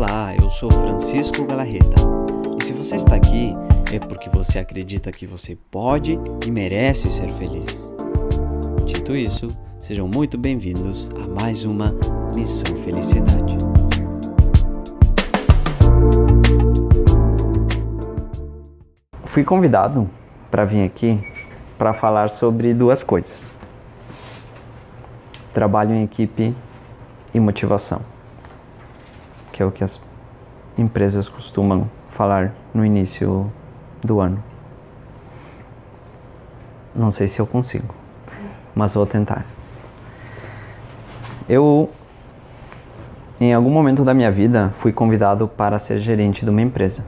Olá, eu sou Francisco Galarreta. E se você está aqui, é porque você acredita que você pode e merece ser feliz. Dito isso, sejam muito bem-vindos a mais uma Missão Felicidade. Fui convidado para vir aqui para falar sobre duas coisas: trabalho em equipe e motivação, que é o que as empresas costumam falar no início do ano. Não sei se eu consigo, mas vou tentar. Eu, em algum momento da minha vida, fui convidado para ser gerente de uma empresa,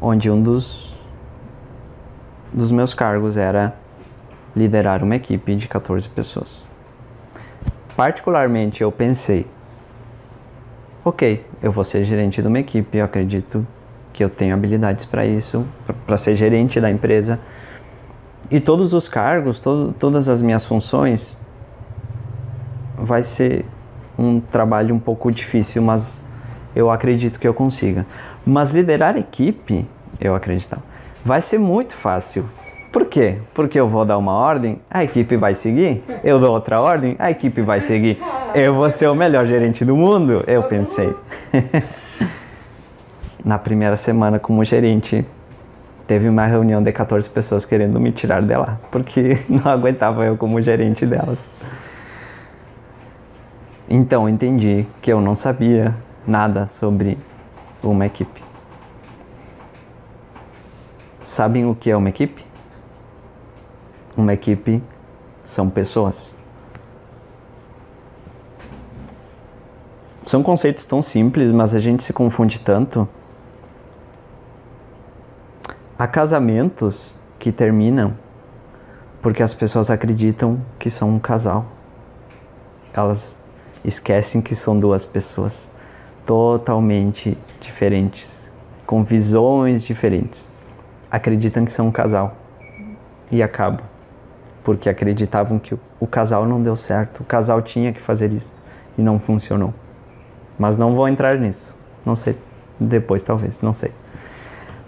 onde um dos, dos meus cargos era liderar uma equipe de 14 pessoas. Particularmente, eu pensei, ok, eu vou ser gerente de uma equipe, eu acredito que eu tenho habilidades para isso, para ser gerente da empresa. E todos os cargos, todas as minhas funções, vai ser um trabalho um pouco difícil, mas eu acredito que eu consiga. Mas liderar equipe, eu acreditava, vai ser muito fácil. Por quê? Porque eu vou dar uma ordem, a equipe vai seguir. Eu dou outra ordem, a equipe vai seguir. Eu vou ser o melhor gerente do mundo, eu pensei. Na primeira semana como gerente, teve uma reunião de 14 pessoas querendo me tirar de lá, porque não aguentava eu como gerente delas. Então entendi que eu não sabia nada sobre uma equipe. Sabem o que é uma equipe? Uma equipe são pessoas. São conceitos tão simples, mas a gente se confunde tanto. Há casamentos que terminam porque as pessoas acreditam que são um casal. Elas esquecem que são duas pessoas totalmente diferentes, com visões diferentes. Acreditam que são um casal e acabam porque acreditavam que o casal não deu certo, o casal tinha que fazer isso e não funcionou. Mas não vou entrar nisso, não sei, depois talvez, não sei.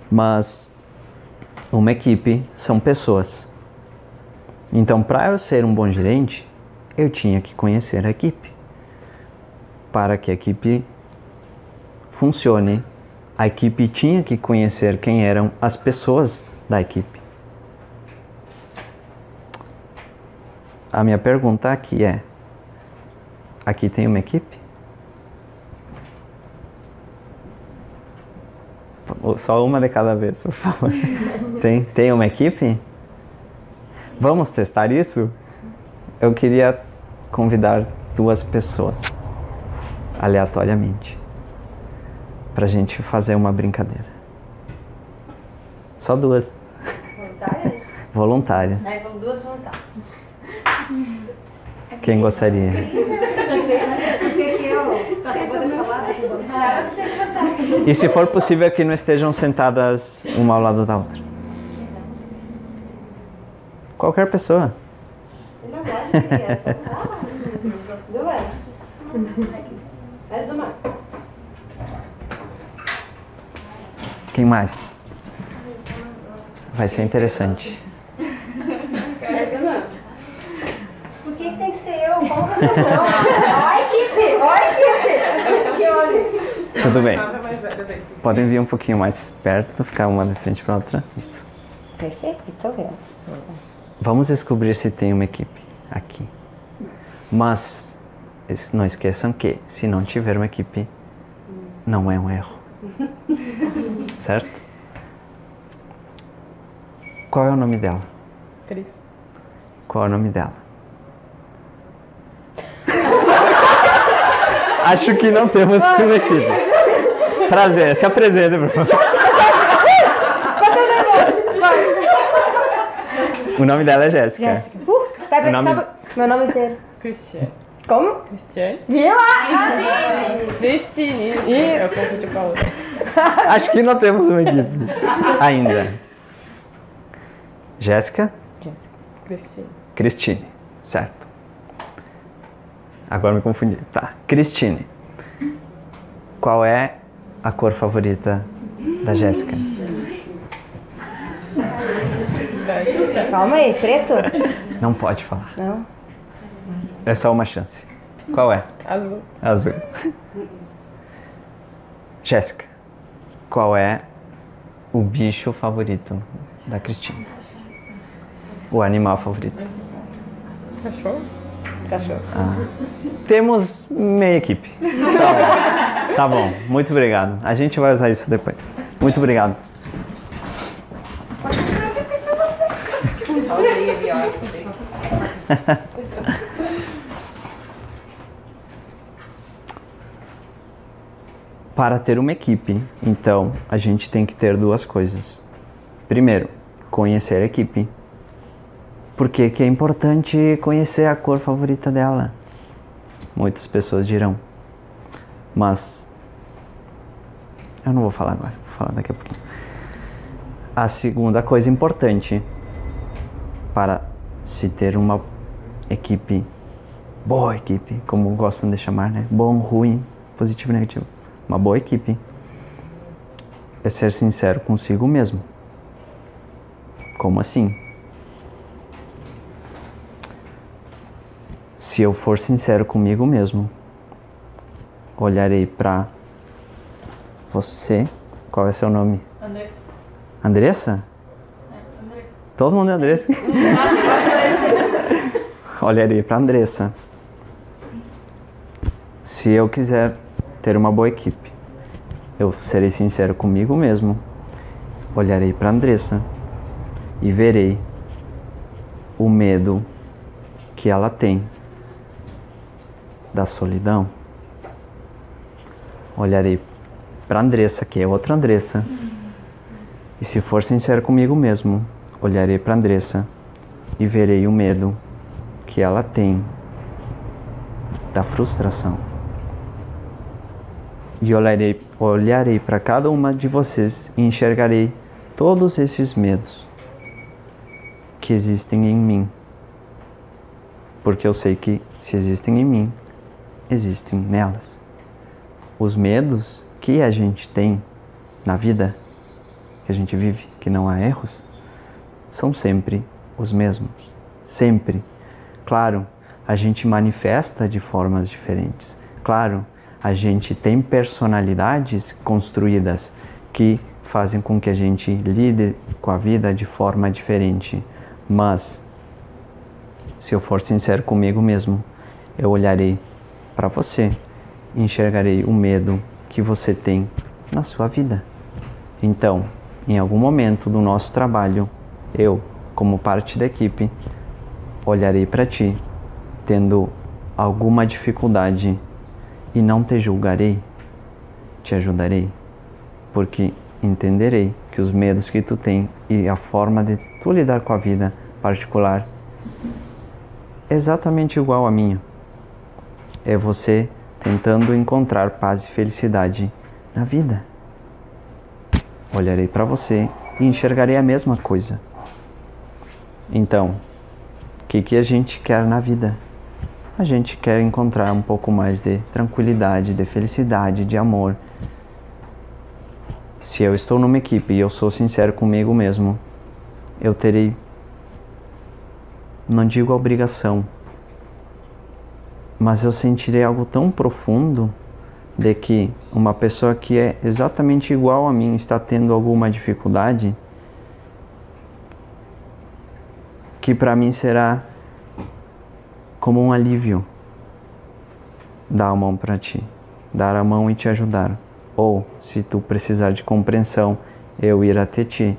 Mas uma equipe são pessoas. Então, para eu ser um bom gerente, eu tinha que conhecer a equipe. Para que a equipe funcione, a equipe tinha que conhecer quem eram as pessoas da equipe. A minha pergunta aqui é: aqui tem uma equipe? Só uma de cada vez, por favor. Tem, tem uma equipe? Vamos testar isso? Eu queria convidar duas pessoas, aleatoriamente, para a gente fazer uma brincadeira. Só duas. Voluntárias? Voluntárias. Aí vamos duas voluntárias. Quem gostaria? E se for possível que não estejam sentadas uma ao lado da outra? Qualquer pessoa. Não gosta de criança. Ah, Duas. Mais uma. Quem mais? Vai ser interessante. Mais uma. Por que, que tem que ser eu? Qual a função? Ó a equipe! Ó a equipe! Que olha. Tudo bem. Podem vir um pouquinho mais perto, ficar uma de frente para outra. Isso. Perfeito, tô vendo. Vamos descobrir se tem uma equipe aqui. Mas não esqueçam que se não tiver uma equipe, não é um erro. Certo? Qual é o nome dela? Cris. Qual é o nome dela? Acho que não temos uma equipe. Prazer, se apresente, por favor. O nome dela é Jéssica. Jéssica. Uh, O nome- sabe meu nome inteiro. Cristiane. Como? Cristiane? Viu? Ah, Cristine. Isso. Eu confundi com a outra. Acho que não temos uma equipe ainda. Jéssica, Cristine. Cristine, certo? Agora me confundi. Tá, Cristine. Qual é a cor favorita da Jéssica? Calma aí, preto? Não pode falar. Não. É só uma chance. Qual é? Azul. Azul. Jéssica, qual é o bicho favorito da Cristina? O animal favorito? Cachorro? Cachorro. Temos meia equipe. Tá bom. Tá bom. Muito obrigado. A gente vai usar isso depois. Muito obrigado. Para ter uma equipe, então, a gente tem que ter duas coisas. Primeiro, conhecer a equipe. Por que, que é importante conhecer a cor favorita dela? Muitas pessoas dirão. Mas eu não vou falar agora, vou falar daqui a pouquinho. A segunda coisa importante para se ter uma equipe, boa equipe, como gostam de chamar, né? Bom, ruim, positivo e negativo. Uma boa equipe é ser sincero consigo mesmo. Como assim? Se eu for sincero comigo mesmo, olharei para você. Qual é seu nome? André. Andressa? André. Todo mundo é Andressa. Olharei para Andressa. Se eu quiser ter uma boa equipe, eu serei sincero comigo mesmo. Olharei para Andressa e verei o medo que ela tem da solidão. Olharei para Andressa, que é outra Andressa. E se for sincero comigo mesmo, olharei para Andressa e verei o medo que ela tem da frustração. E olharei, olharei para cada uma de vocês e enxergarei todos esses medos que existem em mim. Porque eu sei que se existem em mim, existem nelas. Os medos que a gente tem na vida, que a gente vive, que não há erros, são sempre os mesmos. Sempre. Claro, a gente manifesta de formas diferentes. Claro, a gente tem personalidades construídas que fazem com que a gente lide com a vida de forma diferente. Mas, se eu for sincero comigo mesmo, eu olharei para você enxergarei o medo que você tem na sua vida. Então, em algum momento do nosso trabalho, eu, como parte da equipe, olharei para ti, tendo alguma dificuldade e não te julgarei, te ajudarei, porque entenderei que os medos que tu tem e a forma de tu lidar com a vida particular é exatamente igual à minha. É você tentando encontrar paz e felicidade na vida. Olharei para você e enxergarei a mesma coisa. Então, o que, que a gente quer na vida? A gente quer encontrar um pouco mais de tranquilidade, de felicidade, de amor. Se eu estou numa equipe e eu sou sincero comigo mesmo, eu terei, não digo a obrigação, mas eu sentirei algo tão profundo de que uma pessoa que é exatamente igual a mim está tendo alguma dificuldade, que para mim será como um alívio dar a mão para ti, dar a mão e te ajudar. Ou, se tu precisar de compreensão, eu ir até ti,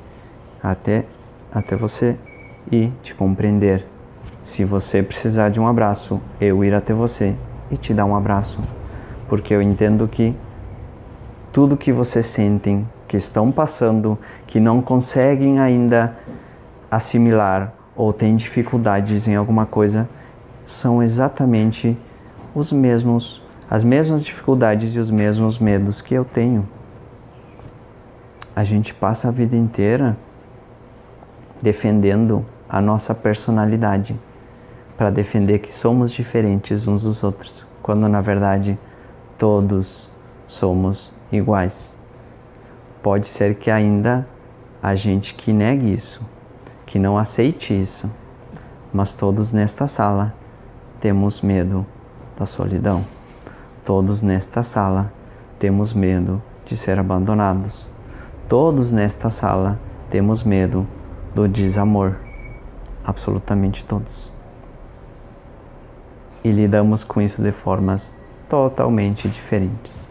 até, até você e te compreender. Se você precisar de um abraço, eu ir até você e te dar um abraço, porque eu entendo que tudo que vocês sentem, que estão passando, que não conseguem ainda assimilar ou têm dificuldades em alguma coisa, são exatamente os mesmos, as mesmas dificuldades e os mesmos medos que eu tenho. A gente passa a vida inteira defendendo a nossa personalidade para defender que somos diferentes uns dos outros, quando na verdade todos somos iguais. Pode ser que ainda a gente que negue isso, que não aceite isso, mas todos nesta sala temos medo da solidão. Todos nesta sala temos medo de ser abandonados. Todos nesta sala temos medo do desamor. Absolutamente todos. E lidamos com isso de formas totalmente diferentes.